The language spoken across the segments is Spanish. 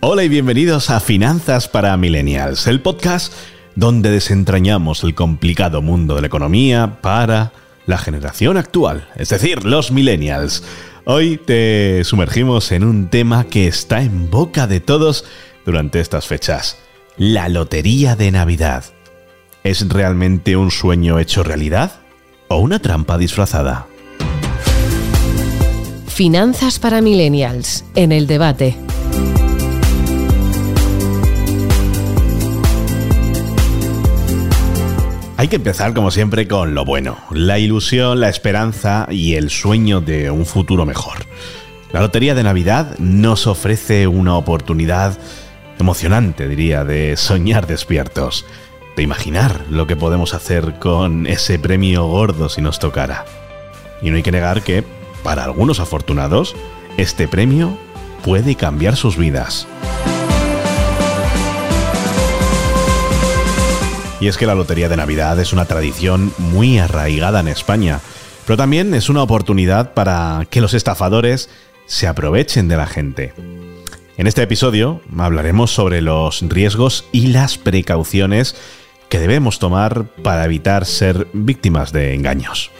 Hola y bienvenidos a Finanzas para Millennials, el podcast donde desentrañamos el complicado mundo de la economía para la generación actual, es decir, los millennials. Hoy te sumergimos en un tema que está en boca de todos durante estas fechas, la Lotería de Navidad. ¿Es realmente un sueño hecho realidad o una trampa disfrazada? Finanzas para Millennials, en el debate. Hay que empezar, como siempre, con lo bueno, la ilusión, la esperanza y el sueño de un futuro mejor. La Lotería de Navidad nos ofrece una oportunidad emocionante, diría, de soñar despiertos, de imaginar lo que podemos hacer con ese premio gordo si nos tocara. Y no hay que negar que, para algunos afortunados, este premio puede cambiar sus vidas. Y es que la Lotería de Navidad es una tradición muy arraigada en España, pero también es una oportunidad para que los estafadores se aprovechen de la gente. En este episodio hablaremos sobre los riesgos y las precauciones que debemos tomar para evitar ser víctimas de engaños.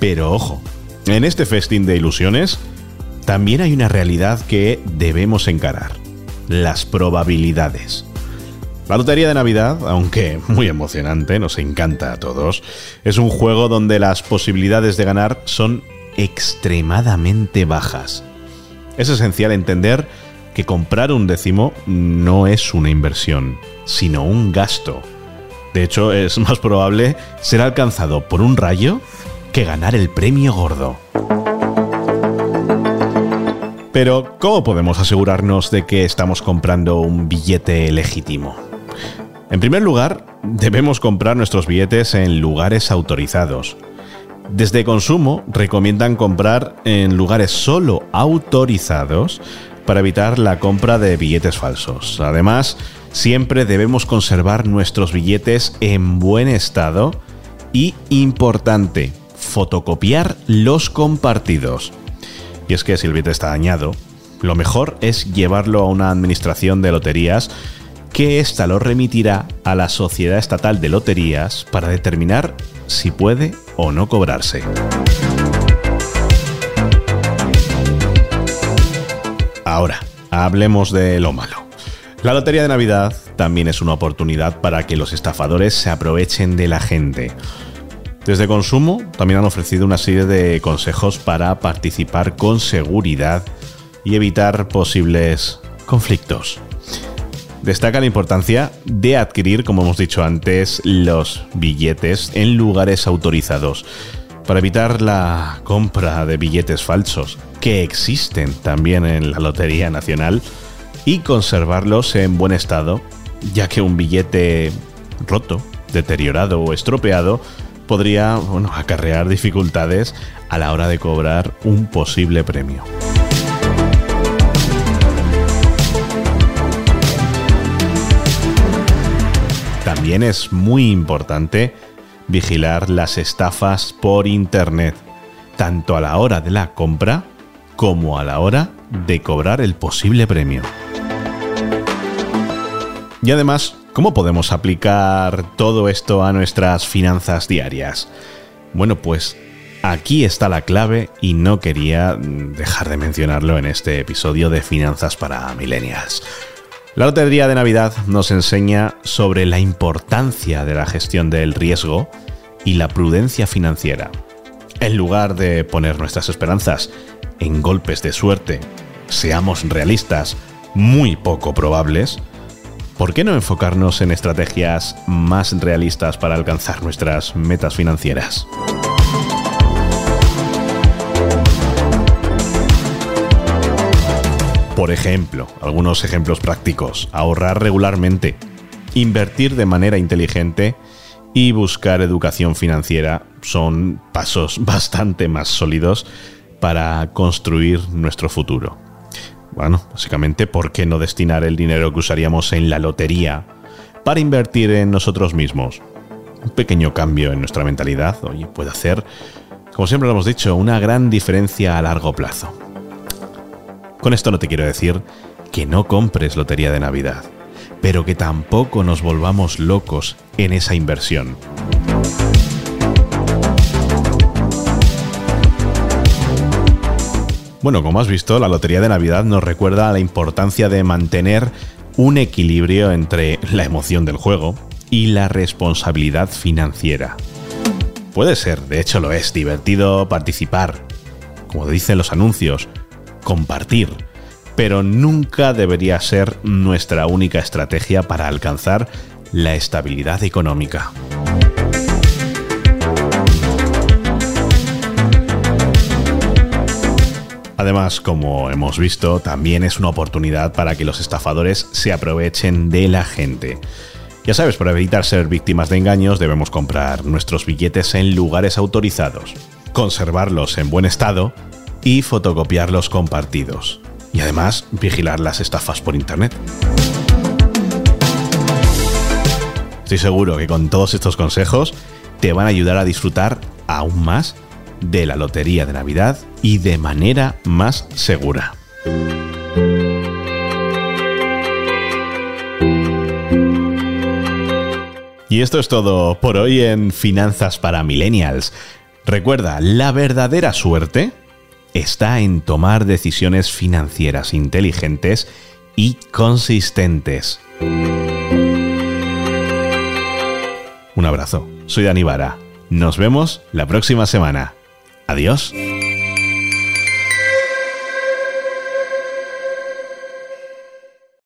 Pero ojo, en este festín de ilusiones también hay una realidad que debemos encarar, las probabilidades. La Lotería de Navidad, aunque muy emocionante, nos encanta a todos, es un juego donde las posibilidades de ganar son extremadamente bajas. Es esencial entender que comprar un décimo no es una inversión, sino un gasto. De hecho, es más probable ser alcanzado por un rayo que ganar el premio gordo. Pero, ¿cómo podemos asegurarnos de que estamos comprando un billete legítimo? En primer lugar, debemos comprar nuestros billetes en lugares autorizados. Desde Consumo recomiendan comprar en lugares solo autorizados para evitar la compra de billetes falsos. Además, siempre debemos conservar nuestros billetes en buen estado y, importante, fotocopiar los compartidos. Y es que si el billete está dañado, lo mejor es llevarlo a una administración de loterías que ésta lo remitirá a la Sociedad Estatal de Loterías para determinar si puede o no cobrarse. Ahora, hablemos de lo malo. La Lotería de Navidad también es una oportunidad para que los estafadores se aprovechen de la gente. Desde Consumo también han ofrecido una serie de consejos para participar con seguridad y evitar posibles conflictos. Destaca la importancia de adquirir, como hemos dicho antes, los billetes en lugares autorizados para evitar la compra de billetes falsos que existen también en la Lotería Nacional y conservarlos en buen estado, ya que un billete roto, deteriorado o estropeado podría acarrear dificultades a la hora de cobrar un posible premio. También es muy importante vigilar las estafas por Internet, tanto a la hora de la compra como a la hora de cobrar el posible premio. Y además, ¿Cómo podemos aplicar todo esto a nuestras finanzas diarias? Bueno, pues aquí está la clave y no quería dejar de mencionarlo en este episodio de Finanzas para Millennials. La Lotería de Navidad nos enseña sobre la importancia de la gestión del riesgo y la prudencia financiera. En lugar de poner nuestras esperanzas en golpes de suerte, seamos realistas, muy poco probables, ¿por qué no enfocarnos en estrategias más realistas para alcanzar nuestras metas financieras? Por ejemplo, algunos ejemplos prácticos, ahorrar regularmente, invertir de manera inteligente y buscar educación financiera son pasos bastante más sólidos para construir nuestro futuro. Bueno, básicamente, ¿por qué no destinar el dinero que usaríamos en la lotería para invertir en nosotros mismos? un pequeño cambio en nuestra mentalidad, oye, puede hacer, como siempre lo hemos dicho, una gran diferencia a largo plazo. Con esto no te quiero decir que no compres lotería de Navidad, pero que tampoco nos volvamos locos en esa inversión. Bueno, como has visto, la Lotería de Navidad nos recuerda la importancia de mantener un equilibrio entre la emoción del juego y la responsabilidad financiera. Puede ser, de hecho lo es, divertido participar, como dicen los anuncios, compartir, pero nunca debería ser nuestra única estrategia para alcanzar la estabilidad económica. Además, como hemos visto, también es una oportunidad para que los estafadores se aprovechen de la gente. Ya sabes, para evitar ser víctimas de engaños debemos comprar nuestros billetes en lugares autorizados, conservarlos en buen estado y fotocopiarlos compartidos. Y además, vigilar las estafas por Internet. Estoy seguro que con todos estos consejos te van a ayudar a disfrutar aún más de la Lotería de Navidad y de manera más segura. Y esto es todo por hoy en Finanzas para Millennials. Recuerda, la verdadera suerte está en tomar decisiones financieras inteligentes y consistentes. Un abrazo, soy Dani Vara. Nos vemos la próxima semana. Adiós.